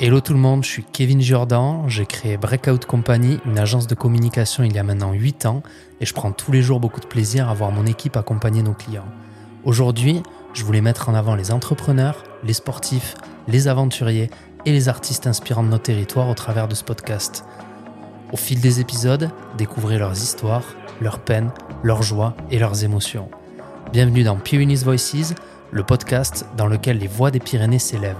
Hello tout le monde, je suis Kevin Jordan, j'ai créé Breakout Company, une agence de communication il y a maintenant 8 ans et je prends tous les jours beaucoup de plaisir à voir mon équipe accompagner nos clients. Aujourd'hui, je voulais mettre en avant les entrepreneurs, les sportifs, les aventuriers et les artistes inspirants de nos territoires au travers de ce podcast. Au fil des épisodes, découvrez leurs histoires, leurs peines, leurs joies et leurs émotions. Bienvenue dans Pyrenees Voices, le podcast dans lequel les voix des Pyrénées s'élèvent.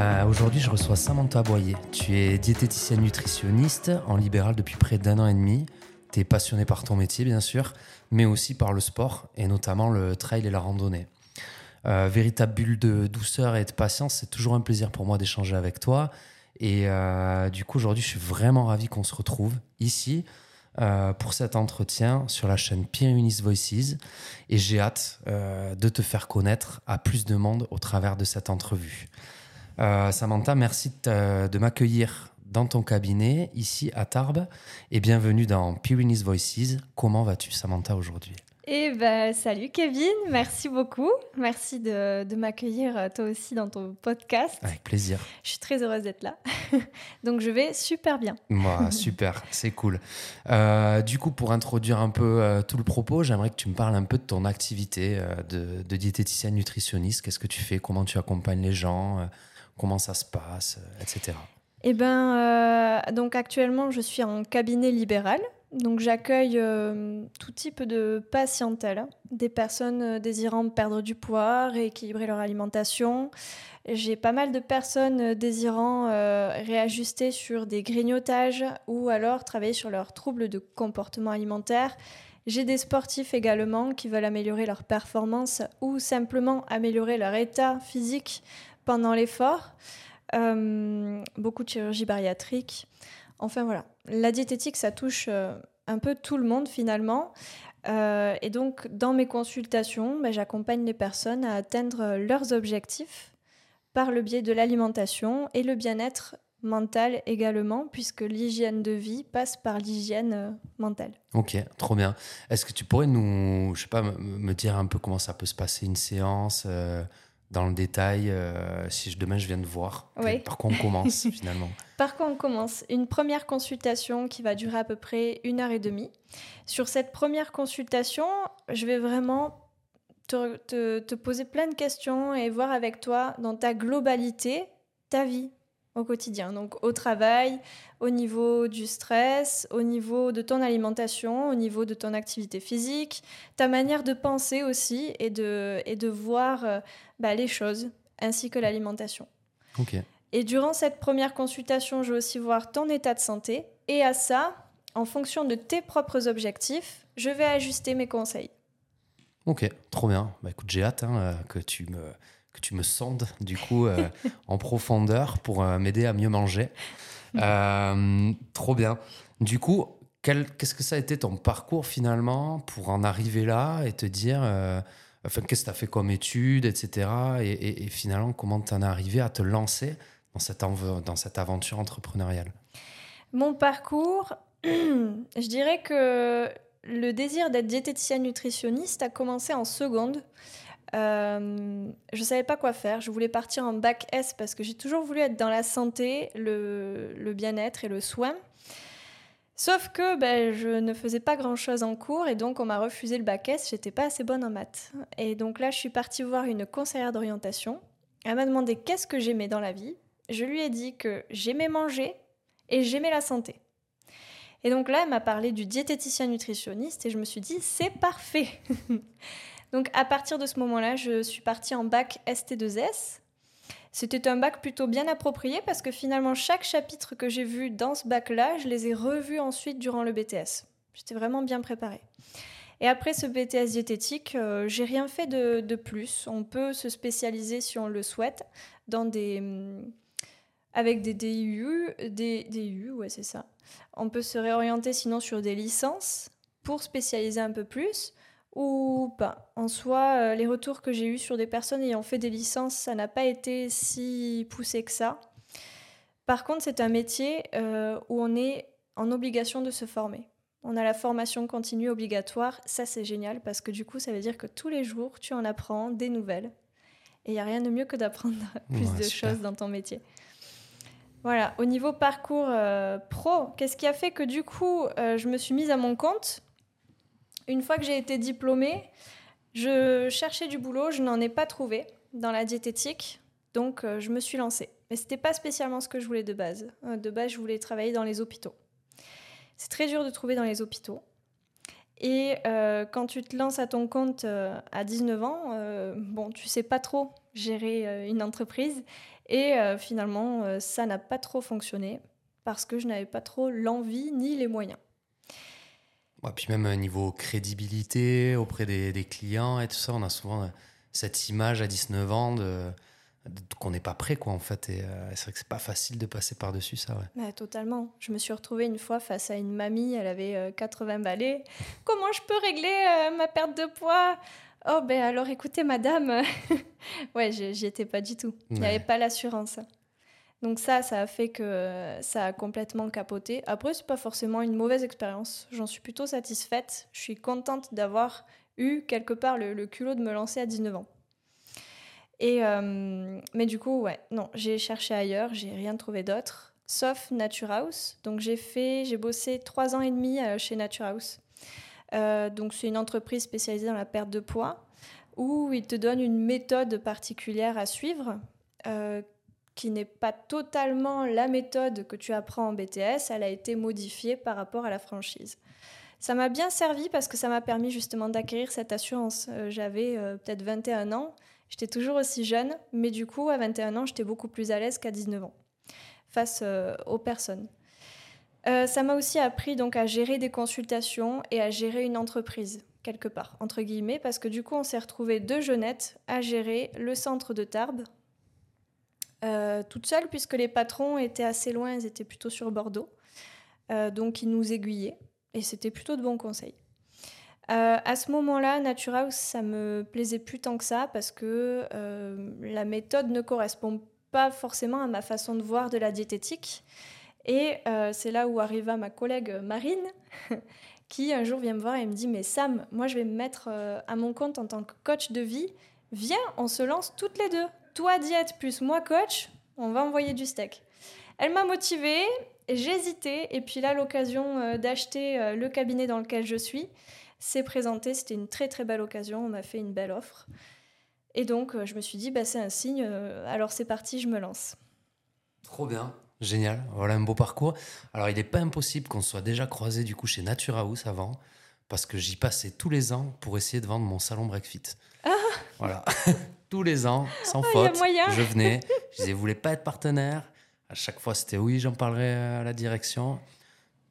Euh, Aujourd'hui, je reçois Samantha Boyer. Tu es diététicienne nutritionniste en libéral depuis près d'un an et demi. Tu es passionnée par ton métier, bien sûr, mais aussi par le sport et notamment le trail et la randonnée. Euh, véritable bulle de douceur et de patience, c'est toujours un plaisir pour moi d'échanger avec toi. Et euh, du coup, aujourd'hui, je suis vraiment ravi qu'on se retrouve ici euh, pour cet entretien sur la chaîne Pyrenees Voices. Et j'ai hâte de te faire connaître à plus de monde au travers de cette entrevue. Samantha, merci de, m'accueillir dans ton cabinet ici à Tarbes et bienvenue dans Pyrenees Voices. Comment vas-tu, Samantha, aujourd'hui? Eh ben, salut Kevin, merci beaucoup. Merci de, de m'accueillir euh, toi aussi dans ton podcast. Avec plaisir. Je suis très heureuse d'être là. Donc je vais super bien. Moi, super, c'est cool. Euh, du coup, pour introduire un peu euh, tout le propos, j'aimerais que tu me parles un peu de ton activité euh, de, de diététicienne nutritionniste. Qu'est-ce que tu fais? Comment tu accompagnes les gens? Comment ça se passe? Etc. Eh ben, donc actuellement, je suis en cabinet libéral. Donc j'accueille euh, tout type de patientèle, hein. des personnes euh, désirant perdre du poids, rééquilibrer leur alimentation. J'ai pas mal de personnes euh, désirant réajuster sur des grignotages ou alors travailler sur leurs troubles de comportement alimentaire. J'ai des sportifs également qui veulent améliorer leur performance ou simplement améliorer leur état physique pendant l'effort. Beaucoup de chirurgie bariatrique. Enfin voilà, la diététique, ça touche euh, un peu tout le monde finalement. Euh, et donc, dans mes consultations, ben, j'accompagne les personnes à atteindre leurs objectifs par le biais de l'alimentation et le bien-être mental également, puisque l'hygiène de vie passe par l'hygiène euh, mentale. Ok, trop bien. Est-ce que tu pourrais nous, je sais pas, me- dire un peu comment ça peut se passer une séance euh, dans le détail euh, si je- demain je viens de voir Oui. Par quoi on commence finalement Par quoi on commence Une première consultation qui va durer à peu près une heure et demie. Sur cette première consultation, je vais vraiment te, te- te poser plein de questions et voir avec toi dans ta globalité ta vie au quotidien. Donc au travail, au niveau du stress, au niveau de ton alimentation, au niveau de ton activité physique, ta manière de penser aussi et de, et de voir euh, bah, les choses, ainsi que l'alimentation. Et durant cette première consultation, je vais aussi voir ton état de santé. Et à ça, en fonction de tes propres objectifs, je vais ajuster mes conseils. ok, trop bien. Bah écoute, j'ai hâte hein, euh, que tu me que tu me sondes du coup euh, en profondeur pour euh, m'aider à mieux manger. Euh, trop bien. Du coup, quel- qu'est-ce que ça a été ton parcours finalement pour en arriver là et te dire, enfin, qu'est-ce que tu as fait comme études, etc. Et, et- et finalement, comment tu en es arrivé à te lancer dans cette, dans cette aventure entrepreneuriale? Mon parcours, je dirais que le désir d'être diététicienne nutritionniste a commencé en seconde. Euh, je ne savais pas quoi faire. Je voulais partir en bac S parce que j'ai toujours voulu être dans la santé, le, bien-être et le soin. Sauf que ben, je ne faisais pas grand-chose en cours et donc on m'a refusé le bac S. J'étais pas assez bonne en maths. Et donc là, je suis partie voir une conseillère d'orientation. Elle m'a demandé qu'est-ce que j'aimais dans la vie. Je lui ai dit que j'aimais manger et j'aimais la santé. Et donc là, elle m'a parlé du diététicien nutritionniste et je me suis dit, c'est parfait. donc à partir de ce moment-là, je suis partie en bac ST2S. C'était un bac plutôt bien approprié parce que finalement, chaque chapitre que j'ai vu dans ce bac-là, je les ai revus ensuite durant le BTS. J'étais vraiment bien préparée. Et après ce BTS diététique, euh, j'ai rien fait de, de plus. On peut se spécialiser si on le souhaite dans des, hum, avec des DU, des DU, ouais c'est ça. On peut se réorienter sinon sur des licences pour spécialiser un peu plus ou pas. En soi, euh, les retours que j'ai eus sur des personnes ayant fait des licences, ça n'a pas été si poussé que ça. Par contre, c'est un métier euh, où on est en obligation de se former. On a la formation continue obligatoire. Ça, c'est génial parce que du coup, ça veut dire que tous les jours, tu en apprends des nouvelles. Et il n'y a rien de mieux que d'apprendre plus Ouais, de super. choses dans ton métier. Voilà, au niveau parcours euh, pro, qu'est-ce qui a fait que du coup, euh, je me suis mise à mon compte Une fois que j'ai été diplômée, je cherchais du boulot, je n'en ai pas trouvé dans la diététique, donc euh, je me suis lancée. Mais c'était pas spécialement ce que je voulais de base. Euh, de base, je voulais travailler dans les hôpitaux. C'est très dur de trouver dans les hôpitaux. Et euh, quand tu te lances à ton compte à 19 ans, euh, bon, tu sais pas trop gérer une entreprise. Et finalement, ça n'a pas trop fonctionné parce que je n'avais pas trop l'envie ni les moyens. Ouais, puis même euh, niveau crédibilité auprès des, des clients et tout ça, on a souvent euh, cette image à 19 ans de, de- qu'on n'est pas prêt, quoi, en fait. Et euh, c'est vrai que c'est pas facile de passer par-dessus ça, ouais. Ouais, totalement. Je me suis retrouvée une fois face à une mamie, elle avait euh, 80 balais. Comment je peux régler euh, ma perte de poids? Oh, ben alors écoutez, madame. ouais, j'y j'y étais pas du tout. Il n'y Ouais. avait pas l'assurance. Donc, ça, ça a fait que euh, ça a complètement capoté. Après, c'est pas forcément une mauvaise expérience. J'en suis plutôt satisfaite. Je suis contente d'avoir eu quelque part le, culot de me lancer à 19 ans. Et, euh, mais du coup, ouais, non, j'ai cherché ailleurs, j'ai rien trouvé d'autre, sauf Nature House. Donc j'ai fait, j'ai bossé trois ans et demi euh, chez Nature House. Donc c'est une entreprise spécialisée dans la perte de poids, où ils te donnent une méthode particulière à suivre, qui n'est pas totalement la méthode que tu apprends en BTS, elle a été modifiée par rapport à la franchise. Ça m'a bien servi parce que ça m'a permis justement d'acquérir cette assurance. Euh, J'avais euh, peut-être 21 ans, J'étais toujours aussi jeune, mais du coup, à 21 ans, j'étais beaucoup plus à l'aise qu'à 19 ans face euh, aux personnes. Ça m'a aussi appris donc à gérer des consultations et à gérer une entreprise quelque part entre guillemets parce que du coup on s'est retrouvé deux jeunettes à gérer le centre de Tarbes euh, toute seule puisque les patrons étaient assez loin, ils étaient plutôt sur Bordeaux, Euh, donc ils nous aiguillaient et c'était plutôt de bons conseils. Euh, à ce moment-là, Nature House, ça me plaisait plus tant que ça parce que la méthode ne correspond pas forcément à ma façon de voir de la diététique. Et c'est là où arriva ma collègue Marine, qui un jour vient me voir et me dit Mais Sam, moi je vais me mettre à mon compte en tant que coach de vie. Viens, on se lance toutes les deux. Toi diète plus moi coach, on va envoyer du steak. Elle m'a motivée, j'hésitais, et puis là, l'occasion euh, d'acheter euh, le cabinet dans lequel je suis s'est présentée. C'était une très très belle occasion, on m'a fait une belle offre. Et donc, euh, je me suis dit, bah, c'est un signe, alors c'est parti, je me lance. Trop bien. Génial. Voilà un beau parcours. Alors, il n'est pas impossible qu'on soit déjà croisé du coup chez Nature House avant, parce que j'y passais tous les ans pour essayer de vendre mon salon Breakfit. Voilà. tous les ans, sans Ah, faute. moyen. Je venais. Je disais, vous voulez pas être partenaire? À chaque fois, c'était oui, j'en parlerai à la direction.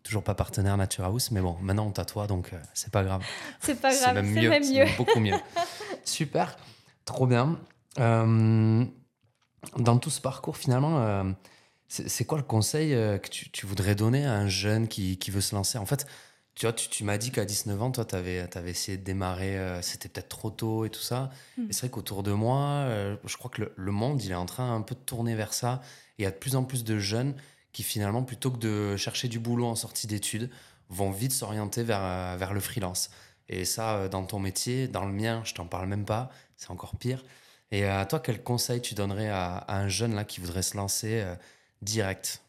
Toujours pas partenaire Nature House, mais bon, maintenant on tatoue, donc euh, c'est pas grave. C'est pas C'est grave, même c'est mieux. même mieux. même beaucoup mieux. Super, trop bien. Euh, dans tout ce parcours, finalement, euh, c'est quoi le conseil euh, que tu, tu voudrais donner à un jeune qui, qui veut se lancer? En fait, tu vois, tu, tu m'as dit qu'à 19 ans, toi, tu avais, essayé de démarrer, euh, c'était peut-être trop tôt et tout ça. Mm. Et c'est vrai qu'autour de moi, euh, je crois que le, le monde, il est en train un peu de tourner vers ça. Et il y a de plus en plus de jeunes qui, finalement, plutôt que de chercher du boulot en sortie d'études, vont vite s'orienter vers, euh, vers le freelance. Et ça, dans ton métier, dans le mien, je t'en parle même pas, c'est encore pire. Et à toi, quel conseil tu donnerais à, à un jeune là qui voudrait se lancer euh, direct?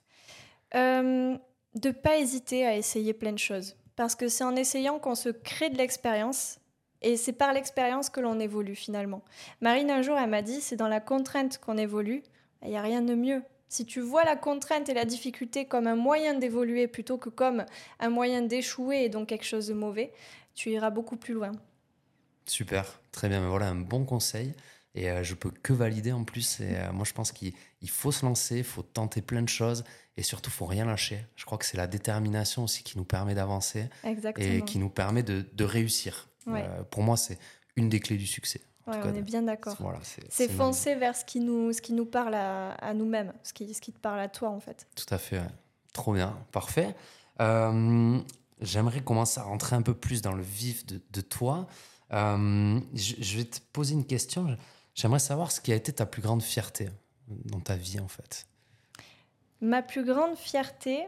De pas hésiter à essayer plein de choses. Parce que c'est en essayant qu'on se crée de l'expérience. Et c'est par l'expérience que l'on évolue finalement. Marine, un jour, elle m'a dit, c'est dans la contrainte qu'on évolue. Il n'y a rien de mieux. Si tu vois la contrainte et la difficulté comme un moyen d'évoluer plutôt que comme un moyen d'échouer et donc quelque chose de mauvais, tu iras beaucoup plus loin. Super, très bien. Mais voilà un bon conseil. Et euh, je peux que valider en plus. Et euh, moi, je pense qu'il il faut se lancer, il faut tenter plein de choses. Et surtout, il faut rien lâcher. Je crois que c'est la détermination aussi qui nous permet d'avancer et qui nous permet de, de réussir. Ouais. Euh, pour moi, c'est une des clés du succès. Ouais, cas, on est bien d'accord. Voilà, c'est foncer vers ce qui nous, ce qui nous parle à, à nous-mêmes, ce qui, ce qui te parle à toi en fait. Tout à fait. ouais. Trop bien. Parfait. Euh, J'aimerais commencer à rentrer un peu plus dans le vif de, de toi. Euh, je, je vais te poser une question. J'aimerais savoir ce qui a été ta plus grande fierté dans ta vie, en fait. Ma plus grande fierté,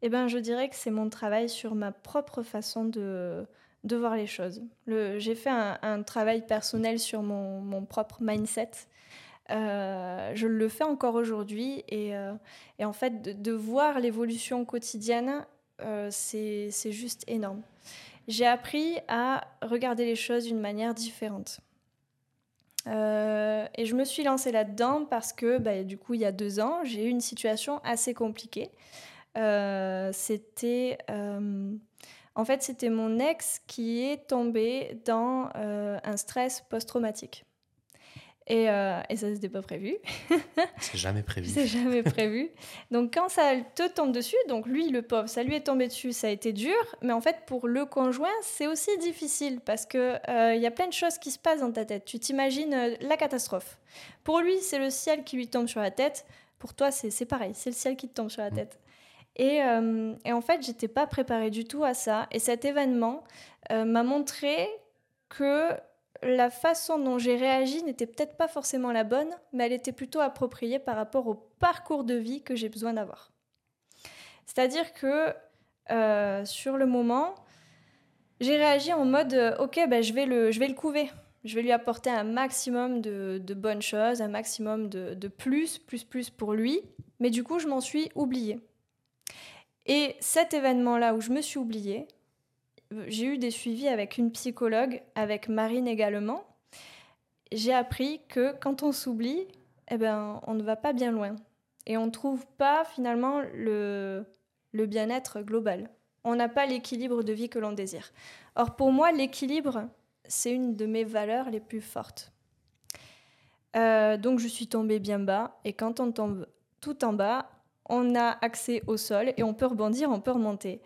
eh ben, je dirais que c'est mon travail sur ma propre façon de, de voir les choses. Le- J'ai fait un, travail personnel sur mon, propre mindset. Euh, je le fais encore aujourd'hui et, euh, en fait de, voir l'évolution quotidienne, euh, c'est juste énorme. J'ai appris à regarder les choses d'une manière différente. Euh, et je me suis lancée là-dedans parce que bah, du coup il y a deux ans j'ai eu une situation assez compliquée. Euh, c'était euh, en fait c'était mon ex qui est tombé dans un stress post-traumatique. Et, euh, et ça, c'était pas prévu. C'est jamais prévu. C'est jamais prévu. Donc quand ça te tombe dessus, donc lui, le pauvre, ça lui est tombé dessus, ça a été dur. Mais en fait, pour le conjoint, c'est aussi difficile parce que euh, y a plein de choses qui se passent dans ta tête. Tu t'imagines euh, la catastrophe. Pour lui, c'est le ciel qui lui tombe sur la tête. Pour toi, c'est pareil, c'est le ciel qui te tombe sur la tête. Et, euh, et en fait, j'étais pas préparée du tout à ça. Et cet événement euh, m'a montré que la façon dont j'ai réagi n'était peut-être pas forcément la bonne, mais elle était plutôt appropriée par rapport au parcours de vie que j'ai besoin d'avoir. C'est-à-dire que euh, sur le moment, j'ai réagi en mode euh, ok, ben, je, vais le, je vais le couver. Je vais lui apporter un maximum de, bonnes choses, un maximum de, de plus, plus, plus pour lui. Mais du coup, je m'en suis oubliée. Et cet événement-là où je me suis oubliée, j'ai eu des suivis avec une psychologue, avec Marine également. J'ai appris que quand on s'oublie, eh ben, on ne va pas bien loin. Et on ne trouve pas finalement le, bien-être global. On n'a pas l'équilibre de vie que l'on désire. Or, pour moi, l'équilibre, c'est une de mes valeurs les plus fortes. Euh, donc, je suis tombée bien bas. Et quand on tombe tout en bas, on a accès au sol et on peut rebondir, on peut remonter.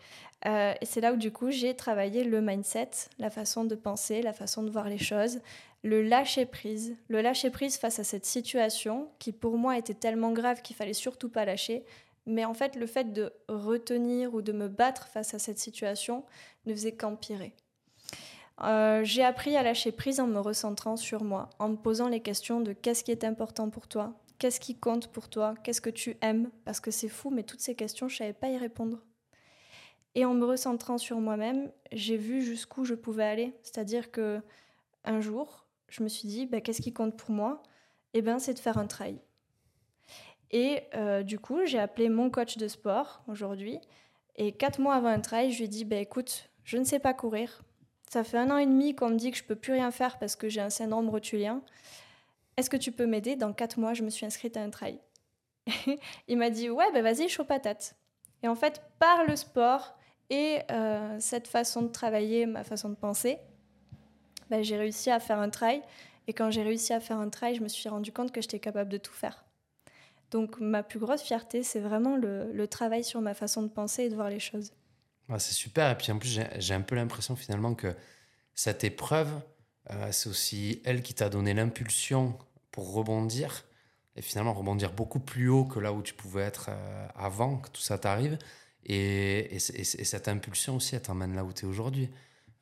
Euh, et c'est là où du coup j'ai travaillé le mindset, la façon de penser, la façon de voir les choses, le lâcher prise, le lâcher prise face à cette situation qui pour moi était tellement grave qu'il fallait surtout pas lâcher. Mais en fait, le fait de retenir ou de me battre face à cette situation ne faisait qu'empirer. Euh, j'ai appris à lâcher prise en me recentrant sur moi, en me posant les questions de qu'est-ce qui est important pour toi, qu'est-ce qui compte pour toi, qu'est-ce que tu aimes, parce que c'est fou, mais toutes ces questions, je savais pas y répondre. Et en me recentrant sur moi-même, j'ai vu jusqu'où je pouvais aller. C'est-à-dire que un jour, je me suis dit, bah, qu'est-ce qui compte pour moi? Eh ben, c'est de faire un trail. Et euh, du coup, j'ai appelé mon coach de sport aujourd'hui. Et quatre mois avant un trail, je lui ai dit, bah, écoute, je ne sais pas courir. Ça fait un an et demi qu'on me dit que je peux plus rien faire parce que j'ai un syndrome rotulien. Est-ce que tu peux m'aider? Dans quatre mois, je me suis inscrite à un trail. Il m'a dit, ouais, bah, vas-y, chaud patate. Et en fait, par le sport, et euh, cette façon de travailler, ma façon de penser, bah, j'ai réussi à faire un trail. Et quand j'ai réussi à faire un trail, je me suis rendu compte que j'étais capable de tout faire. Donc ma plus grosse fierté, c'est vraiment le, travail sur ma façon de penser et de voir les choses. Ah, c'est super. Et puis en plus, j'ai un peu l'impression finalement que cette épreuve, euh, c'est aussi elle qui t'a donné l'impulsion pour rebondir. Et finalement, rebondir beaucoup plus haut que là où tu pouvais être euh, avant que tout ça t'arrive. Et, et, et, et, cette impulsion aussi, elle t'emmène là où tu es aujourd'hui.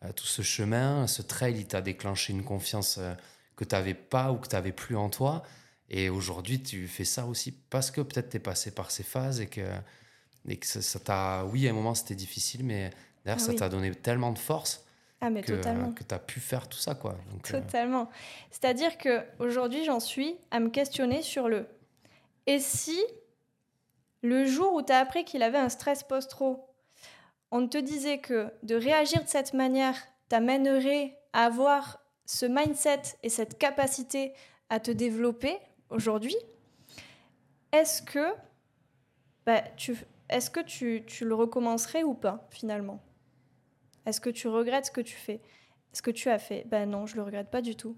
Euh, tout ce chemin, ce trail, il t'a déclenché une confiance que tu n'avais pas ou que tu n'avais plus en toi. Et aujourd'hui, tu fais ça aussi parce que peut-être tu es passé par ces phases et que, et que ça t'a. Oui, à un moment, c'était difficile, mais d'ailleurs, Ah ça oui. t'a donné tellement de force Ah mais que, totalement. que tu as pu faire tout ça. Quoi. Donc, euh, Totalement. C'est-à-dire que aujourd'hui, j'en suis à me questionner sur le et si le jour où tu as appris qu'il avait un stress post-tro, on te disait que de réagir de cette manière t'amènerait à avoir ce mindset et cette capacité à te développer aujourd'hui, est-ce que, bah, tu, est-ce que tu, tu le recommencerais ou pas finalement? Est-ce que tu regrettes ce que tu fais? Ce que tu as fait? Ben non, je le regrette pas du tout.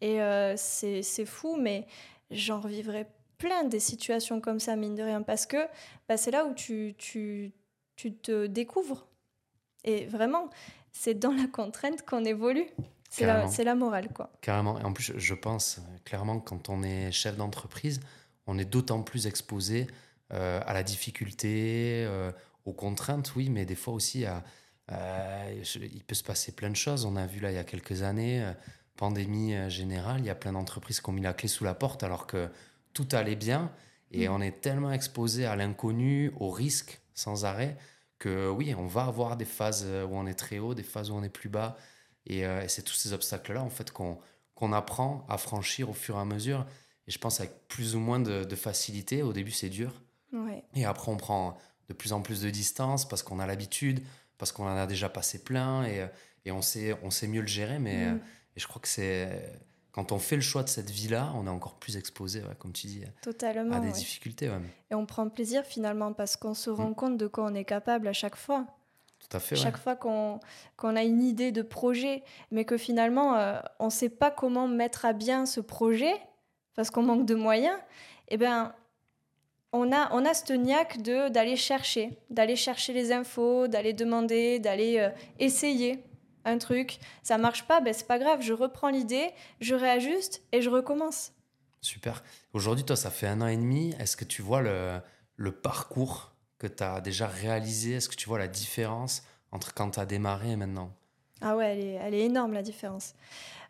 Et euh, c'est fou, mais j'en revivrai plein des situations comme ça, mine de rien, parce que bah, c'est là où tu, tu, tu te découvres. Et vraiment, c'est dans la contrainte qu'on évolue. C'est la, la morale, quoi. Carrément. Et en plus, je- pense clairement que quand on est chef d'entreprise, on est d'autant plus exposé euh, à la difficulté, euh, aux contraintes, oui, mais des fois aussi à. Euh, je- il peut se passer plein de choses. On a vu là il y a quelques années, euh, pandémie euh, générale, il y a plein d'entreprises qui ont mis la clé sous la porte alors que tout allait bien. Et Mm. on est tellement exposé à l'inconnu, au risque sans arrêt, que oui, on va avoir des phases où on est très haut, des phases où on est plus bas. Et, euh, et c'est tous ces obstacles-là, en fait, qu'on qu'on apprend à franchir au fur et à mesure. Et je pense avec plus ou moins de, de facilité. Au début, c'est dur. Ouais. Et après, on prend de plus en plus de distance parce qu'on a l'habitude, parce qu'on en a déjà passé plein et, euh, et on, sait, on sait mieux le gérer. Mais Mm. euh, et je crois que c'est. Quand on fait le choix de cette vie-là, on est encore plus exposé, ouais, comme tu dis, Totalement. à des ouais. difficultés. ouais. Et on prend plaisir finalement parce qu'on se rend Mm. compte de quoi on est capable à chaque fois. Tout à fait. Chaque fois qu'on a une idée de projet, mais que finalement euh, on ne sait pas comment mettre à bien ce projet parce qu'on manque de moyens, eh ben on a, on a ce niaque de- d'aller chercher, d'aller chercher les infos, d'aller demander, d'aller euh, essayer un truc. Ça marche pas, ben c'est pas grave, je reprends l'idée, je réajuste et je recommence. Super. Aujourd'hui, toi, ça fait un an et demi. Est-ce que tu vois le, le parcours que tu as déjà réalisé? Est-ce que tu vois la différence entre quand tu as démarré et maintenant? Ah ouais, elle est, elle est énorme la différence.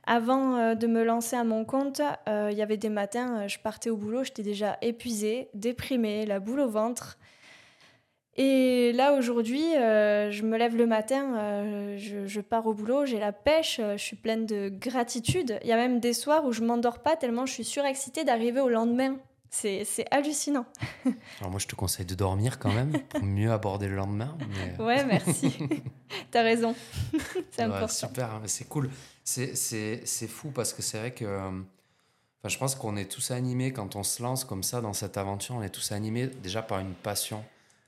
Avant euh, de me lancer à mon compte, euh, il y avait des matins, euh, je partais au boulot, j'étais déjà épuisée, déprimée, la boule au ventre. Et là aujourd'hui, je me lève le matin, je, pars au boulot, j'ai la pêche, je suis pleine de gratitude. Il y a même des soirs où je m'endors pas tellement je suis surexcitée d'arriver au lendemain. C'est hallucinant. Alors moi, je te conseille de dormir quand même pour mieux aborder le lendemain. mais- Ouais, merci. T'as raison. c'est Ouais, important. super, hein, c'est cool. C'est- fou parce que c'est vrai que. euh, Enfin, je pense qu'on est tous animés quand on se lance comme ça dans cette aventure. On est tous animés déjà par une passion.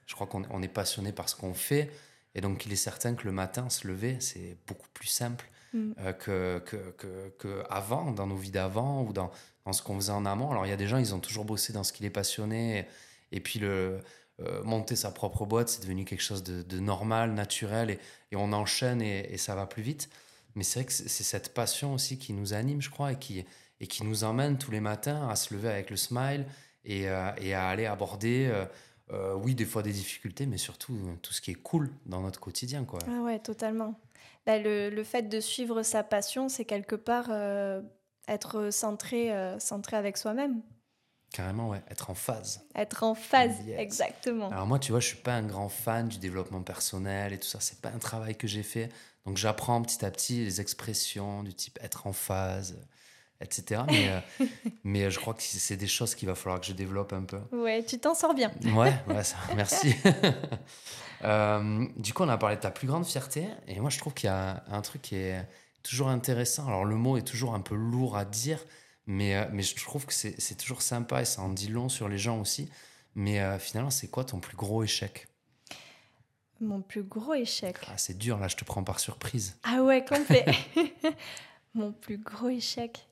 Je crois qu'on on est passionné par ce qu'on fait. Et donc, il est certain que le matin, se lever, c'est beaucoup plus simple Mm. euh, que, que, que, que avant, dans nos vies d'avant ou dans, dans ce qu'on faisait en amont. Alors, il y a des gens, ils ont toujours bossé dans ce qui les passionnait. Et, et puis, le, euh, monter sa propre boîte, c'est devenu quelque chose de, de normal, naturel. Et, et on enchaîne et, et ça va plus vite. Mais c'est vrai que c'est cette passion aussi qui nous anime, je crois, et qui, et qui nous emmène tous les matins à se lever avec le smile et, euh, et à aller aborder, euh, euh, oui, des fois des difficultés, mais surtout tout ce qui est cool dans notre quotidien. Quoi. Ah ouais, totalement. Bah, le, le fait de suivre sa passion, c'est quelque part euh, être centré, euh, centré avec soi-même. Carrément, ouais, être en phase. Être en phase, Yes. exactement. Alors moi, tu vois, je suis pas un grand fan du développement personnel et tout ça. C'est pas un travail que j'ai fait. Donc j'apprends petit à petit les expressions du type être en phase, etc. Mais, euh, mais je crois que c'est des choses qu'il va falloir que je développe un peu. Ouais, tu t'en sors bien. Ouais, ouais, ça, merci. Euh, du coup, on a parlé de ta plus grande fierté. Et moi, je trouve qu'il y a un truc qui est toujours intéressant. Alors, le mot est toujours un peu lourd à dire, mais, euh, mais je trouve que c'est c'est toujours sympa et ça en dit long sur les gens aussi. Mais euh, finalement, c'est quoi ton plus gros échec? Mon plus gros échec. ah, C'est dur, là, je te prends par surprise. Ah ouais, complet. Mon plus gros échec.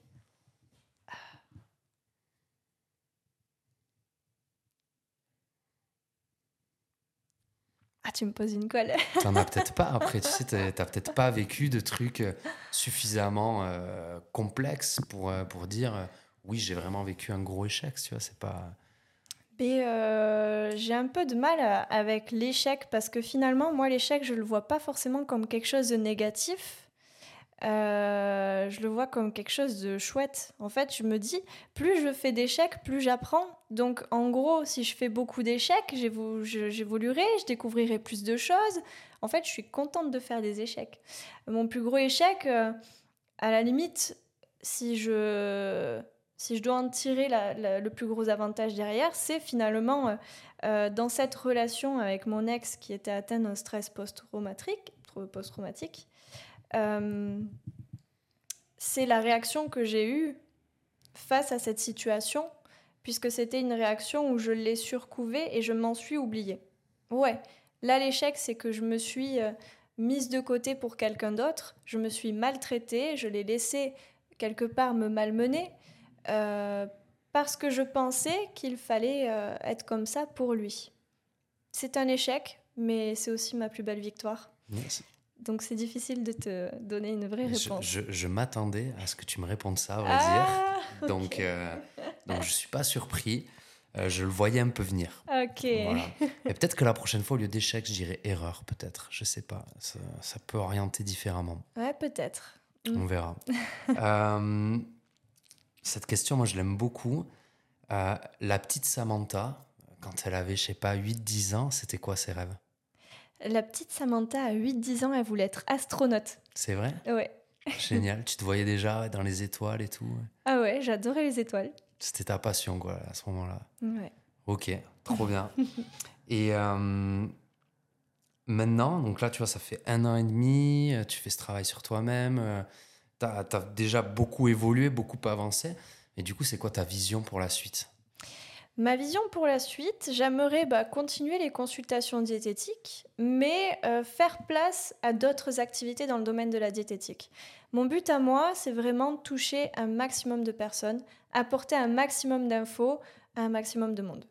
Ah, tu me poses une colle. T'en as peut-être pas. Après, tu sais, t'as peut-être pas vécu de trucs euh, suffisamment euh, complexes pour, euh, pour dire euh, oui, j'ai vraiment vécu un gros échec. Tu vois, c'est pas. Mais euh, j'ai un peu de mal avec l'échec parce que finalement, moi, l'échec, je le vois pas forcément comme quelque chose de négatif. Euh, je le vois comme quelque chose de chouette. En fait, je me dis, plus je fais d'échecs, plus j'apprends. Donc, en gros, si je fais beaucoup d'échecs, j'évoluerai, je découvrirai plus de choses. En fait, je suis contente de faire des échecs. Mon plus gros échec, euh, à la limite, si je, si je dois en tirer la- le plus gros avantage derrière, c'est finalement euh, dans cette relation avec mon ex qui était atteint d'un stress post-traumatique, euh, c'est la réaction que j'ai eue face à cette situation, puisque c'était une réaction où je l'ai surcouvée et je m'en suis oubliée. Ouais, là l'échec, c'est que je me suis euh, mise de côté pour quelqu'un d'autre, je me suis maltraitée, je l'ai laissé quelque part me malmener, euh, parce que je pensais qu'il fallait être comme ça pour lui. C'est un échec, mais c'est aussi ma plus belle victoire. Yes. Donc c'est difficile de te donner une vraie réponse. je- je m'attendais à ce que tu me répondes ça, à vrai ah, dire. Donc, euh, donc, je suis pas surpris. Euh, je le voyais un peu venir. ok. Voilà. Et peut-être que la prochaine fois, au lieu d'échec, je dirais erreur, peut-être. Je sais pas. Ça, ça peut orienter différemment. Ouais, peut-être. On verra. Euh, cette question, moi, je l'aime beaucoup. La petite Samantha, quand elle avait, je sais pas, 8-10 ans, c'était quoi ses rêves? La petite Samantha, à 8-10 ans, elle voulait être astronaute. C'est vrai? Ouais. Génial. tu te voyais déjà dans les étoiles et tout. Ah ouais, j'adorais les étoiles. C'était ta passion, quoi, à ce moment-là. Ouais. Ok, trop bien. et euh, maintenant, donc là, tu vois, ça fait un an et demi, euh, tu fais ce travail sur toi-même. euh, T'as as déjà beaucoup évolué, beaucoup avancé. Et du coup, c'est quoi ta vision pour la suite? Ma vision pour la suite, j'aimerais bah, continuer les consultations diététiques, mais euh, faire place à d'autres activités dans le domaine de la diététique. Mon but à moi, c'est vraiment toucher un maximum de personnes, apporter un maximum d'infos à un maximum de monde.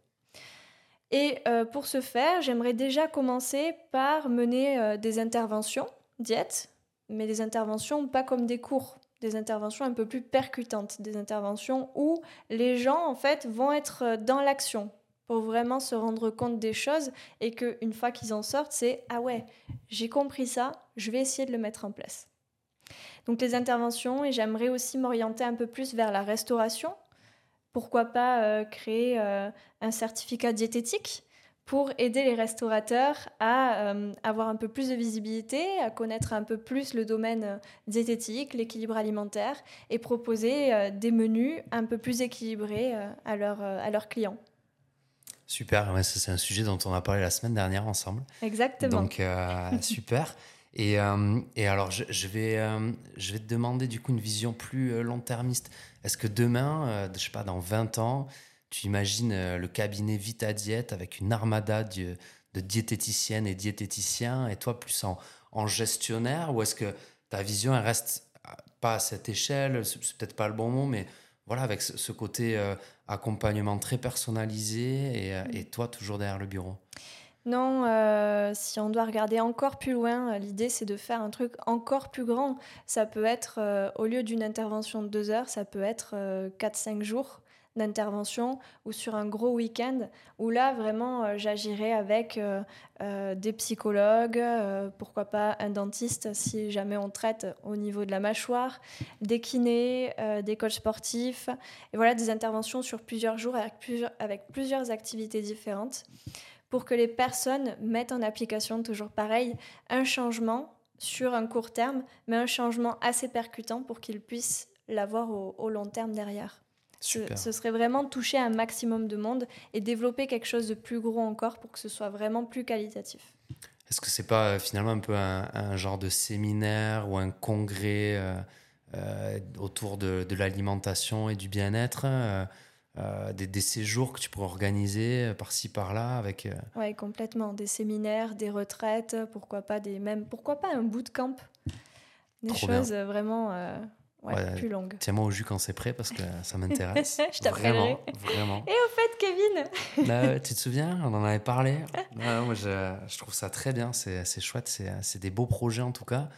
Et euh, pour ce faire, j'aimerais déjà commencer par mener euh, des interventions diète, mais des interventions pas comme des cours, des interventions un peu plus percutantes, des interventions où les gens en fait vont être euh, dans l'action pour vraiment se rendre compte des choses et que une fois qu'ils en sortent, c'est ah ouais, j'ai compris ça, je vais essayer de le mettre en place. Donc les interventions et j'aimerais aussi m'orienter un peu plus vers la restauration. Pourquoi pas euh, créer euh, un certificat diététique pour aider les restaurateurs à euh, avoir un peu plus de visibilité, à connaître un peu plus le domaine euh, diététique, l'équilibre alimentaire et proposer euh, des menus un peu plus équilibrés euh, à, leurs, à leurs clients. Super, ouais, c'est un sujet dont on a parlé la semaine dernière ensemble. Exactement. Donc, super. Et, et alors, je, je vais, je vais te demander du coup une vision plus long-termiste. Est-ce que demain, je sais pas, dans 20 ans, tu imagines euh, le cabinet Vita Diète avec une armada de, de diététiciennes et diététiciens et toi plus en, en gestionnaire Ou est-ce que ta vision, elle reste euh, pas à cette échelle C'est peut-être pas le bon mot, mais voilà, avec ce, côté euh, accompagnement très personnalisé et, euh, et toi toujours derrière le bureau? Non, euh, si on doit regarder encore plus loin, l'idée c'est de faire un truc encore plus grand. Ça peut être, euh, au lieu d'une intervention de deux heures, ça peut être euh, 4-5 jours d'intervention ou sur un gros week-end où là vraiment euh, j'agirai avec euh, euh, des psychologues, pourquoi pas un dentiste si jamais on traite au niveau de la mâchoire, des kinés, des coachs sportifs et voilà des interventions sur plusieurs jours avec plusieurs, activités différentes pour que les personnes mettent en application, toujours pareil, un changement sur un court terme, mais un changement assez percutant pour qu'ils puissent l'avoir au long terme derrière. Ce, serait vraiment toucher un maximum de monde et développer quelque chose de plus gros encore pour que ce soit vraiment plus qualitatif. Est-ce que c'est pas euh, finalement un peu un, un genre de séminaire ou un congrès euh, euh, autour de, de l'alimentation et du bien-être euh, des, des séjours que tu pourrais organiser par-ci par-là avec Oui, complètement. Des séminaires, des retraites, pourquoi pas des même, pourquoi pas un bootcamp? Des Trop choses vraiment ouais, Ouais. plus longues. tiens-moi au jus quand c'est prêt parce que ça m'intéresse Je t'appellerai. vraiment vraiment Et au fait, Kevin, Bah ouais, tu te souviens on en avait parlé Ouais, moi je, je trouve ça très bien c'est c'est chouette c'est c'est des beaux projets en tout cas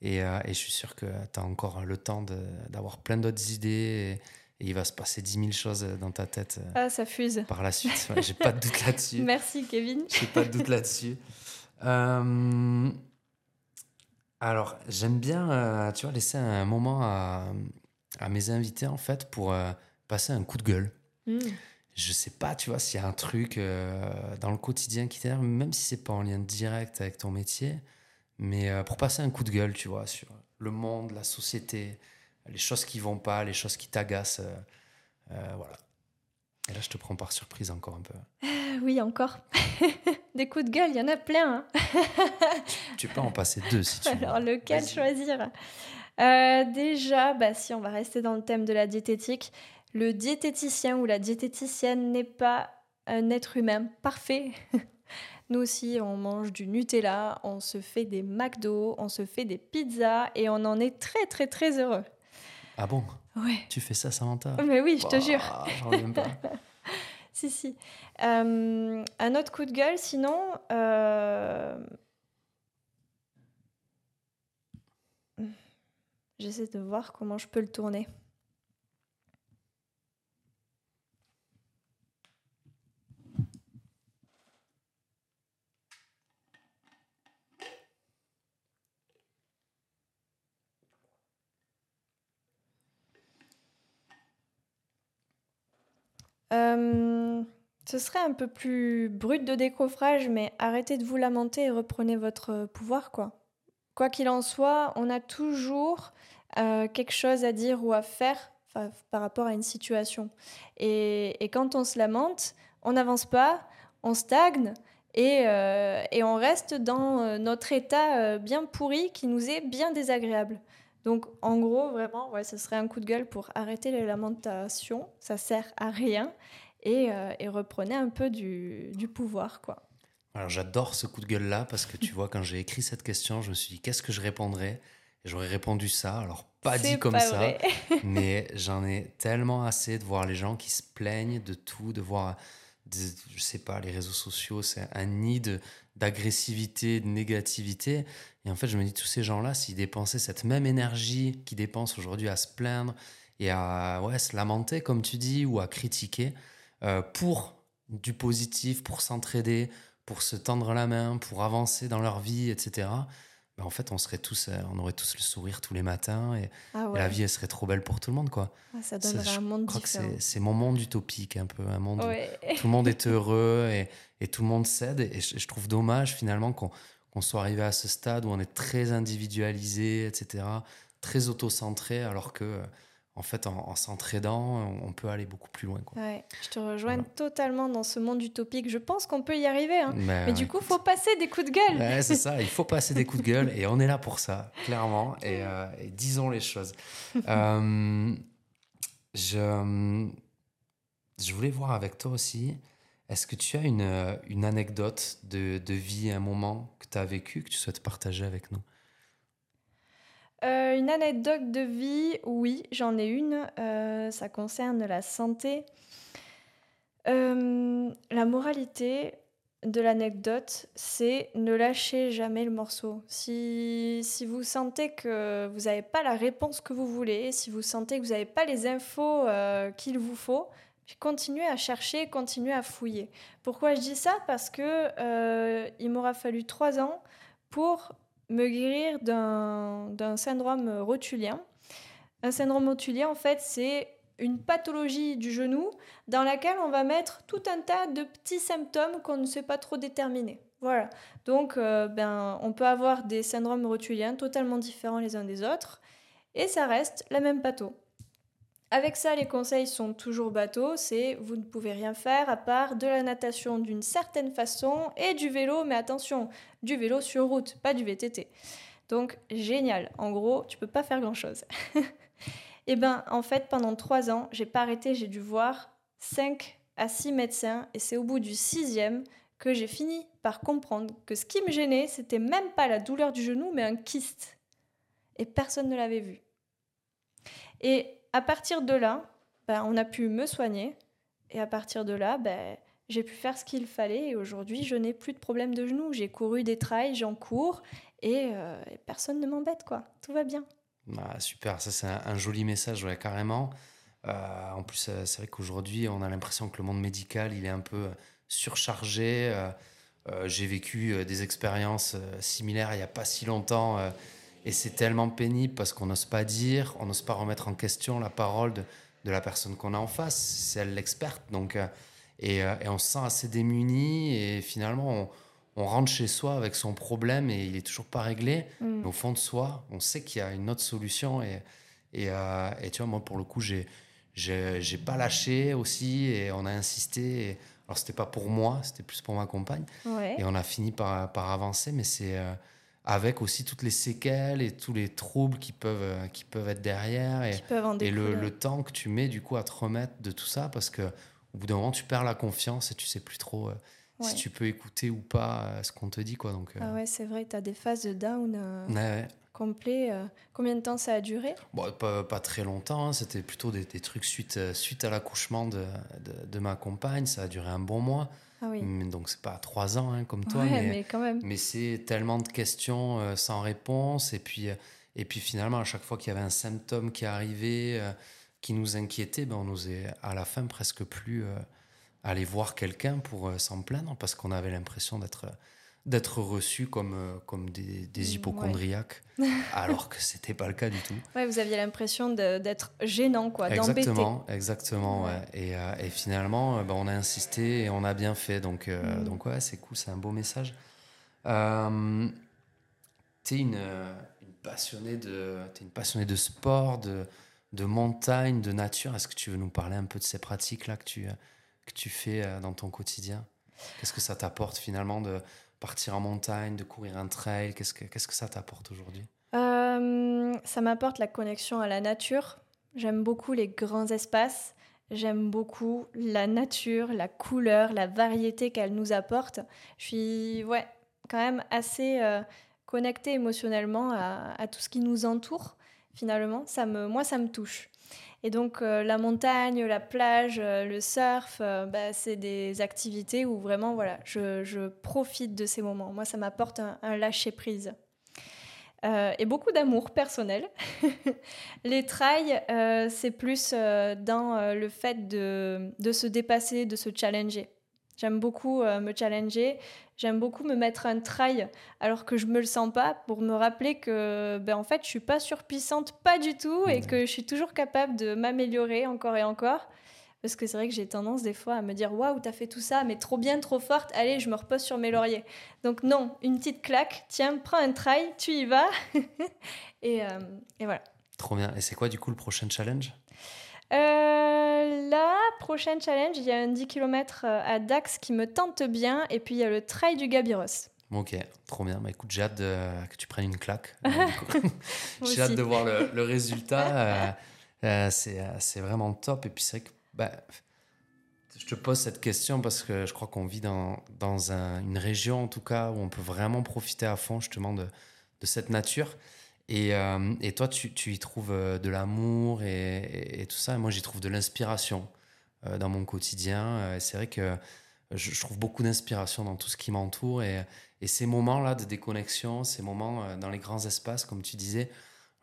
et, euh, et je suis sûr que tu as encore le temps de- d'avoir plein d'autres idées et, et il va se passer 10 000 choses dans ta tête euh, ah, ça fuse. par la suite. Ouais, J'ai pas de doute là-dessus. Merci, Kevin. J'ai pas de doute là-dessus. Euh, alors, j'aime bien, euh, tu vois, laisser un moment à, à mes invités, en fait, pour euh, passer un coup de gueule. Mm. Je sais pas, tu vois, s'il y a un truc euh, dans le quotidien qui t'énerve, même si c'est pas en lien direct avec ton métier, mais pour passer un coup de gueule, tu vois, sur le monde, la société, les choses qui vont pas, les choses qui t'agacent. voilà. Et là, je te prends par surprise encore un peu. Ah Oui, encore. Des coups de gueule, il y en a plein. hein. Tu peux en passer deux si tu veux. Alors, lequel choisir? Euh, Déjà, bah, si on va rester dans le thème de la diététique, le diététicien ou la diététicienne n'est pas un être humain parfait. Nous aussi, on mange du Nutella, on se fait des McDo, on se fait des pizzas et on en est très très très heureux. Ah bon? Ouais. Tu fais ça, Samantha? Mais oui, je te Ouah, jure. J'en reviens pas. Si, si. Euh, un autre coup de gueule, sinon. euh, J'essaie de voir comment je peux le tourner. Euh, ce serait un peu plus brut de décoffrage, mais arrêtez de vous lamenter et reprenez votre pouvoir, quoi. Quoi qu'il en soit, on a toujours euh, quelque chose à dire ou à faire par rapport à une situation. Et, quand on se lamente, on n'avance pas, on stagne et, euh, on reste dans notre état bien pourri qui nous est bien désagréable. Donc en gros, vraiment, ouais, ce serait un coup de gueule pour arrêter les lamentations, ça sert à rien, et, euh, et reprenez un peu du, du pouvoir, quoi. Alors j'adore ce coup de gueule là parce que tu vois quand j'ai écrit cette question, je me suis dit qu'est-ce que je répondrais? Et j'aurais répondu ça. Alors pas dit comme pas ça, mais j'en ai tellement assez de voir les gens qui se plaignent de tout, de voir des- je sais pas les réseaux sociaux, c'est un nid de d'agressivité, de négativité et en fait je me dis tous ces gens-là s'ils dépensaient cette même énergie qu'ils dépensent aujourd'hui à se plaindre et à ouais, se lamenter comme tu dis ou à critiquer euh, pour du positif, pour s'entraider, pour se tendre la main, pour avancer dans leur vie, etc. Ben, en fait, on serait tous, euh, on aurait tous le sourire tous les matins et, Ah et la vie, elle serait trop belle pour tout le monde, quoi. Ah, ça donnerait je un monde crois que différent. c'est, c'est mon monde utopique, un peu, un monde où tout le monde est heureux et, et tout le monde cède. Et je, je trouve dommage finalement qu'on, qu'on soit arrivé à ce stade où on est très individualisé, etc., très auto-centré, alors que, euh, en fait, en, en s'entraidant, on, peut aller beaucoup plus loin, quoi. Ouais, je te rejoins Voilà. totalement dans ce monde utopique. Je pense qu'on peut y arriver. hein. Mais, Mais du coup, faut passer des coups de gueule. Ouais, c'est ça, il faut passer des coups de gueule et on est là pour ça, clairement, et, euh, et disons les choses. Euh, je, je voulais voir avec toi aussi, est-ce que tu as une, euh, une anecdote de, de vie, un moment que tu as vécu, que tu souhaites partager avec nous? Euh, une anecdote de vie, oui, j'en ai une. Euh, ça concerne la santé. La moralité de l'anecdote, c'est ne lâchez jamais le morceau. Si, si vous sentez que vous n'avez pas la réponse que vous voulez, si vous sentez que vous n'avez pas les infos qu'il vous faut, continuez à chercher, continuez à fouiller. Pourquoi je dis ça? Parce que euh, il m'aura fallu trois ans pour me guérir d'un d'un syndrome rotulien. Un syndrome rotulien, en fait, c'est une pathologie du genou dans laquelle on va mettre tout un tas de petits symptômes qu'on ne sait pas trop déterminer. Voilà. Donc, euh, ben, on peut avoir des syndromes rotuliens totalement différents les uns des autres, et ça reste la même patho. Avec ça, les conseils sont toujours bateaux, c'est vous ne pouvez rien faire à part de la natation d'une certaine façon et du vélo, mais attention, du vélo sur route, pas du VTT. Donc génial, en gros, tu peux pas faire grand-chose. Et ben en fait, pendant trois ans, j'ai pas arrêté, j'ai dû voir 5 à 6 médecins, et c'est au bout du sixième que j'ai fini par comprendre que ce qui me gênait, c'était même pas la douleur du genou, mais un kyste. Et personne ne l'avait vu. Et à partir de là, ben, on a pu me soigner. Et à partir de là, ben, j'ai pu faire ce qu'il fallait. Et aujourd'hui, je n'ai plus de problème de genou. J'ai couru des trails, j'en cours. Et, euh, personne ne m'embête, quoi. Tout va bien. Ah, Super, ça c'est un, joli message, ouais, carrément. Euh, en plus, euh, c'est vrai qu'aujourd'hui, on a l'impression que le monde médical, il est un peu surchargé. J'ai vécu des expériences similaires il n'y a pas si longtemps. Et c'est tellement pénible parce qu'on n'ose pas dire, on n'ose pas remettre en question la parole de, de la personne qu'on a en face. C'est elle l'experte. Donc, euh, et, euh, et on se sent assez démuni. Et finalement, on, on rentre chez soi avec son problème et il est toujours pas réglé. Mm. Mais au fond de soi, on sait qu'il y a une autre solution. Et, et, euh, et tu vois, moi, pour le coup, j'ai, j'ai, j'ai pas lâché aussi et on a insisté. Et, alors, c'était pas pour moi, c'était plus pour ma compagne. Ouais. Et on a fini par, par avancer, mais c'est euh, avec aussi toutes les séquelles et tous les troubles qui peuvent, euh, qui peuvent être derrière. Et, le, le temps que tu mets, du coup, à te remettre de tout ça, parce que au bout d'un moment, tu perds la confiance et tu sais plus trop euh, si tu peux écouter ou pas euh, ce qu'on te dit, quoi. Donc, euh, Ah ouais, c'est vrai, tu as des phases de down ouais, ouais. complet. Combien de temps ça a duré? Bon, pas, pas très longtemps, hein, c'était plutôt des, des trucs suite, suite à l'accouchement de, de, de ma compagne. Ça a duré un bon mois, Ah oui. Mais donc c'est pas trois ans hein, comme toi, ouais, mais, mais... quand même. mais c'est tellement de questions euh, sans réponse. Et puis, euh, et puis finalement, à chaque fois qu'il y avait un symptôme qui arrivait, euh, qui nous inquiétait, ben, on n'osait à la fin presque plus aller voir quelqu'un pour s'en plaindre parce qu'on avait l'impression d'être d'être reçus comme, euh, comme des, des Mm, hypochondriaques, alors que c'était pas le cas du tout. Ouais, vous aviez l'impression d'être gênant, quoi. Exactement, exactement, ouais. Ouais. Et, euh, et finalement, euh, bah, on a insisté et on a bien fait. Donc, euh, Mm. donc ouais, c'est cool, c'est un beau message. Euh, t'es une, euh, une passionnée de, t'es une passionnée de sport, de, de montagne, de nature. Est-ce que tu veux nous parler un peu de ces pratiques-là que tu, que tu fais dans ton quotidien? Qu'est-ce que ça t'apporte finalement de partir en montagne, de courir un trail Qu'est-ce que, qu'est-ce que ça t'apporte aujourd'hui? Euh, ça m'apporte la connexion à la nature. J'aime beaucoup les grands espaces. J'aime beaucoup la nature, la couleur, la variété qu'elle nous apporte. Je suis ouais, quand même assez euh, connectée émotionnellement à, à tout ce qui nous entoure. Finalement, ça me, moi, ça me touche. Et donc, euh, la montagne, la plage, euh, le surf, euh, bah, c'est des activités où vraiment, voilà, je, je profite de ces moments. Moi, ça m'apporte un, un lâcher-prise. Et beaucoup d'amour personnel. les trails, c'est plus dans le fait de, de se dépasser, de se challenger. J'aime beaucoup euh, me challenger. J'aime beaucoup me mettre un trail alors que je me le sens pas pour me rappeler que ben, en fait je suis pas surpuissante pas du tout et que je suis toujours capable de m'améliorer encore et encore. Parce que c'est vrai que j'ai tendance des fois à me dire waouh, t'as fait tout ça, mais trop bien, trop forte, allez, je me repose sur mes lauriers. Donc, non, une petite claque, tiens, prends un trail, tu y vas. et, euh, et voilà. Trop bien. Et c'est quoi du coup le prochain challenge? Euh, la prochaine challenge, il y a un 10 km à Dax qui me tente bien, et puis il y a le trail du Gabiros. Ok, trop bien. Bah, écoute, j'ai hâte de- que tu prennes une claque. Euh, j'ai hâte de voir le, le résultat. Euh, euh, c'est, euh, c'est vraiment top. Et puis c'est vrai que bah, je te pose cette question parce que je crois qu'on vit dans, dans un- une région, en tout cas, où on peut vraiment profiter à fond justement de, de cette nature. Et, euh, et toi, tu, tu y trouves euh, de l'amour et, et- et tout ça. Moi, j'y trouve de l'inspiration euh, dans mon quotidien. C'est vrai que je, je trouve beaucoup d'inspiration dans tout ce qui m'entoure. Et, et ces moments-là de déconnexion, ces moments dans les grands espaces, comme tu disais,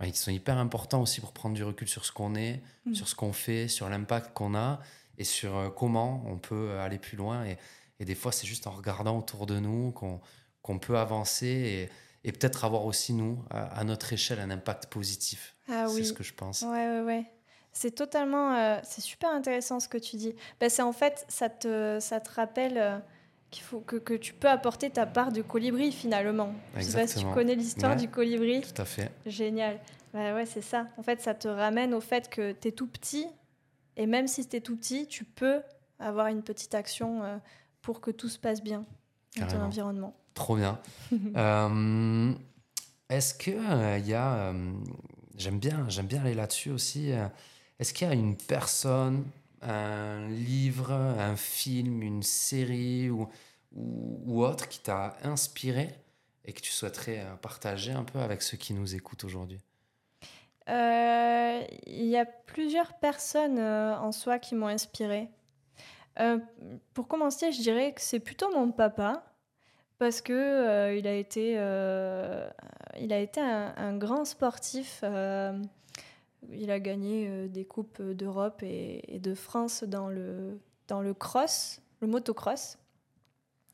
ils sont hyper importants aussi pour prendre du recul sur ce qu'on est, Mm. sur ce qu'on fait, sur l'impact qu'on a et sur comment on peut aller plus loin. Et, et des fois, c'est juste en regardant autour de nous qu'on qu'on peut avancer et, et peut-être avoir aussi, nous, à, à notre échelle, un impact positif. Ah c'est oui. ce que je pense. Ouais, ouais, ouais. C'est totalement. euh, c'est super intéressant ce que tu dis. Bah, c'est en fait, ça te, ça te rappelle euh, qu'il faut que, que tu peux apporter ta part de colibri finalement. Je sais pas si tu Exactement. connais l'histoire Ouais. du colibri. Tout à fait. Génial. Bah ouais, c'est ça. En fait, ça te ramène au fait que tu es tout petit. Et même si tu es tout petit, tu peux avoir une petite action euh, pour que tout se passe bien dans ton environnement. Trop bien. Euh, Est-ce que euh, il y a, euh, j'aime bien, j'aime bien aller là-dessus aussi. euh, Est-ce qu'il y a une personne, un livre, un film, une série ou, ou, ou autre qui t'a inspiré et que tu souhaiterais euh, partager un peu avec ceux qui nous écoutent aujourd'hui? Euh, Il y a plusieurs personnes euh, en soi qui m'ont inspirée. Euh, pour commencer, je dirais que c'est plutôt mon papa parce que euh, il a été, euh, il a été un, grand sportif. euh, il a gagné des coupes d'Europe et, de France dans le, dans le cross, le motocross.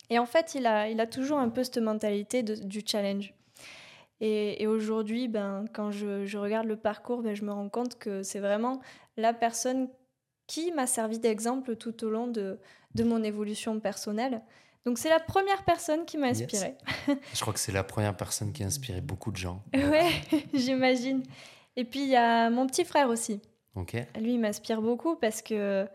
Et en fait, il a, il a toujours un peu cette mentalité du challenge. Et, aujourd'hui, ben, quand je, je regarde le parcours, ben, je me rends compte que c'est vraiment la personne qui m'a servi d'exemple tout au long de, de mon évolution personnelle. Donc c'est la première personne qui m'a Yes. inspirée. Je crois que c'est la première personne qui a inspiré beaucoup de gens. Ouais, j'imagine. Et puis il y a mon petit frère aussi. Ok. Lui, il m'inspire beaucoup parce que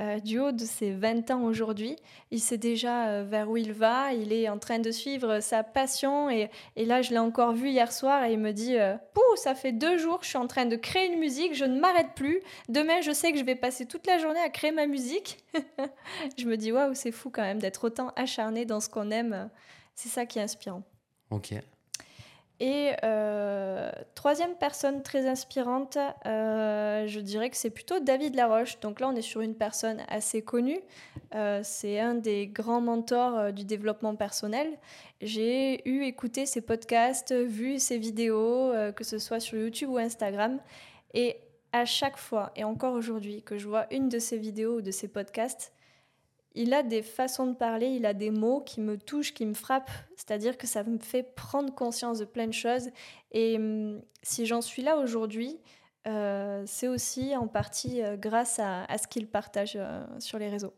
euh, du haut de ses 20 ans aujourd'hui, il sait déjà euh, vers où il va, il est en train de suivre sa passion et, et là, je l'ai encore vu hier soir et il me dit euh, Pouh, ça fait deux jours, je suis en train de créer une musique, je ne m'arrête plus. Demain, je sais que je vais passer toute la journée à créer ma musique. je me dis Waouh, c'est fou quand même d'être autant acharné dans ce qu'on aime. C'est ça qui est inspirant. Ok. Et euh, troisième personne très inspirante, euh, je dirais que c'est plutôt David Laroche. Donc là, on est sur une personne assez connue. Euh, c'est un des grands mentors du développement personnel. J'ai eu écouté ses podcasts, vu ses vidéos, que ce soit sur YouTube ou Instagram. Et à chaque fois, et encore aujourd'hui, que je vois une de ses vidéos ou de ses podcasts, il a des façons de parler, il a des mots qui me touchent, qui me frappent. C'est-à-dire que ça me fait prendre conscience de plein de choses. Et hum, si j'en suis là aujourd'hui, euh, c'est aussi en partie euh, grâce à, à ce qu'il partage euh, sur les réseaux.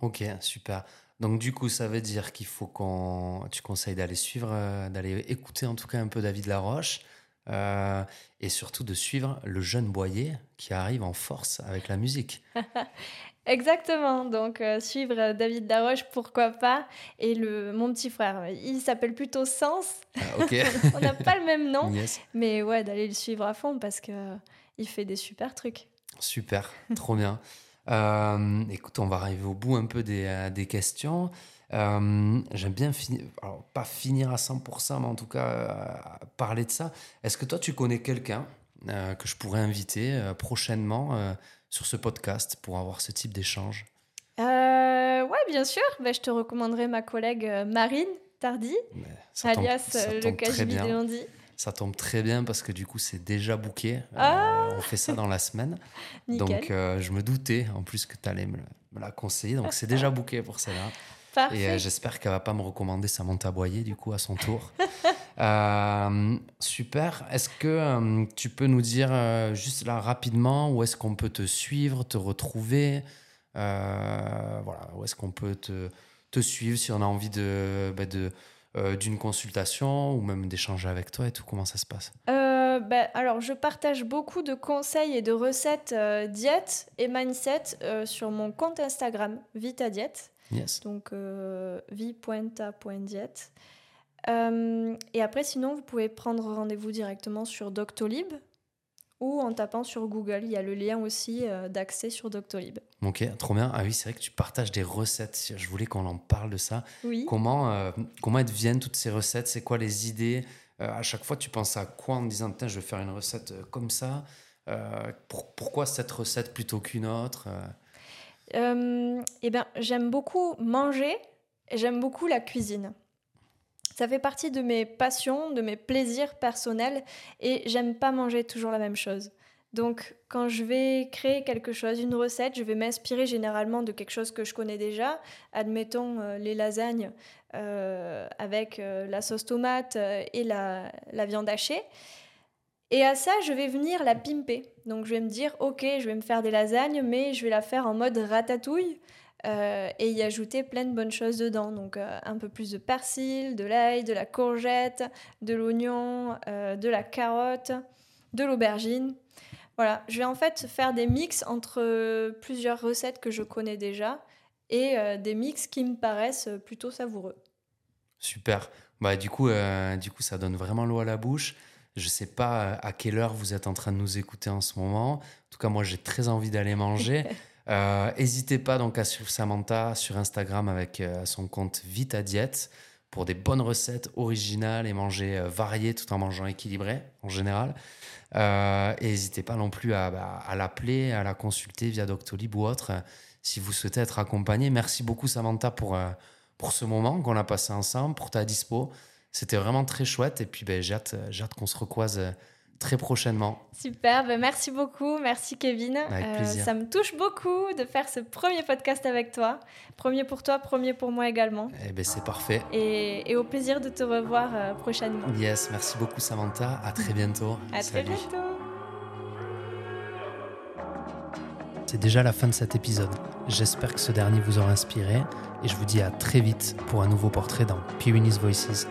Ok, super. Donc du coup, ça veut dire qu'il faut qu'on... Tu conseilles d'aller suivre, euh, d'aller écouter en tout cas un peu David Laroche euh, et surtout de suivre le jeune Boyer qui arrive en force avec la musique. Exactement, donc euh, suivre euh, David Daroche, pourquoi pas, et le, mon petit frère, il s'appelle plutôt Sens, Ah, on n'a pas le même nom, Yes. mais ouais, d'aller le suivre à fond parce que il fait des super trucs. Super, trop bien. Euh, écoute, on va arriver au bout un peu des, euh, des questions. Euh, J'aime bien finir, alors pas finir à 100%, mais en tout cas euh, parler de ça. Est-ce que toi, tu connais quelqu'un euh, que je pourrais inviter euh, prochainement euh, sur ce podcast pour avoir ce type d'échange Euh, ouais, bien sûr, bah, je te recommanderai ma collègue euh, Marine Tardy, tombe- alias ça euh, le tombe très KGB bien. des lundis. Ça tombe très bien parce que du coup, c'est déjà booké. Euh, Ah on fait ça dans la semaine. Donc, euh, je me doutais en plus que tu allais me, le- me la conseiller. Donc, c'est déjà booké pour celle-là. Parfait. Et euh, j'espère qu'elle va pas me recommander Samantha Boyer, du coup, à son tour. Euh, super. Est-ce que euh, tu peux nous dire juste là rapidement où est-ce qu'on peut te suivre, te retrouver? Voilà, où est-ce qu'on peut te, te suivre si on a envie de, bah, de, d'une consultation ou même d'échanger avec toi et tout? Comment ça se passe? Bah, alors, je partage beaucoup de conseils et de recettes euh, diète et mindset euh, sur mon compte Instagram Vita Diète. Yes. donc euh. Euh, et après, sinon, vous pouvez prendre rendez-vous directement sur Doctolib ou en tapant sur Google. Il y a le lien aussi euh, d'accès sur Doctolib. Ok, trop bien. Ah oui, c'est vrai que tu partages des recettes. Je voulais qu'on en parle de ça. Oui. Comment, euh, comment elles deviennent toutes ces recettes? C'est quoi les idées? Euh, À chaque fois, tu penses à quoi en te disant, Tiens, je vais faire une recette comme ça? Pour- Pourquoi cette recette plutôt qu'une autre Euh, eh ben, j'aime beaucoup manger et j'aime beaucoup la cuisine. Ça fait partie de mes passions, de mes plaisirs personnels et j'aime pas manger toujours la même chose. Donc, quand je vais créer quelque chose, une recette, je vais m'inspirer généralement de quelque chose que je connais déjà. Admettons euh, les lasagnes euh, avec la sauce tomate et la, la viande hachée. Et à ça, je vais venir la pimper. Donc, je vais me dire, ok, je vais me faire des lasagnes, mais je vais la faire en mode ratatouille euh, et y ajouter plein de bonnes choses dedans. Donc, euh, un peu plus de persil, de l'ail, de la courgette, de l'oignon, euh, de la carotte, de l'aubergine. Voilà, je vais en fait faire des mix entre plusieurs recettes que je connais déjà et des mix qui me paraissent plutôt savoureux. Super. Bah, du, coup, du coup, ça donne vraiment l'eau à la bouche. Je sais pas euh, à quelle heure vous êtes en train de nous écouter en ce moment. En tout cas, moi, j'ai très envie d'aller manger. Euh, N'hésitez pas donc à suivre Samantha sur Instagram avec euh, son compte Vita Diète pour des bonnes recettes originales et manger euh, varié tout en mangeant équilibré en général. Euh, et n'hésitez pas non plus à, bah, à l'appeler, à la consulter via Doctolib ou autre euh, si vous souhaitez être accompagné. Merci beaucoup Samantha pour, pour ce moment qu'on a passé ensemble, pour ta dispo. C'était vraiment très chouette et puis ben, j'ai hâte, hâte qu'on se recroise euh, très prochainement. Super, ben merci beaucoup, merci Kevin. Euh, Avec plaisir. ça me touche beaucoup de faire ce premier podcast avec toi. Premier pour toi, premier pour moi également. Eh ben, c'est parfait. Et, et au plaisir de te revoir euh, prochainement. Yes, merci beaucoup Samantha. À très bientôt. À très bientôt. C'est déjà la fin de cet épisode. J'espère que ce dernier vous aura inspiré et je vous dis à très vite pour un nouveau portrait dans Pyrenees Voices.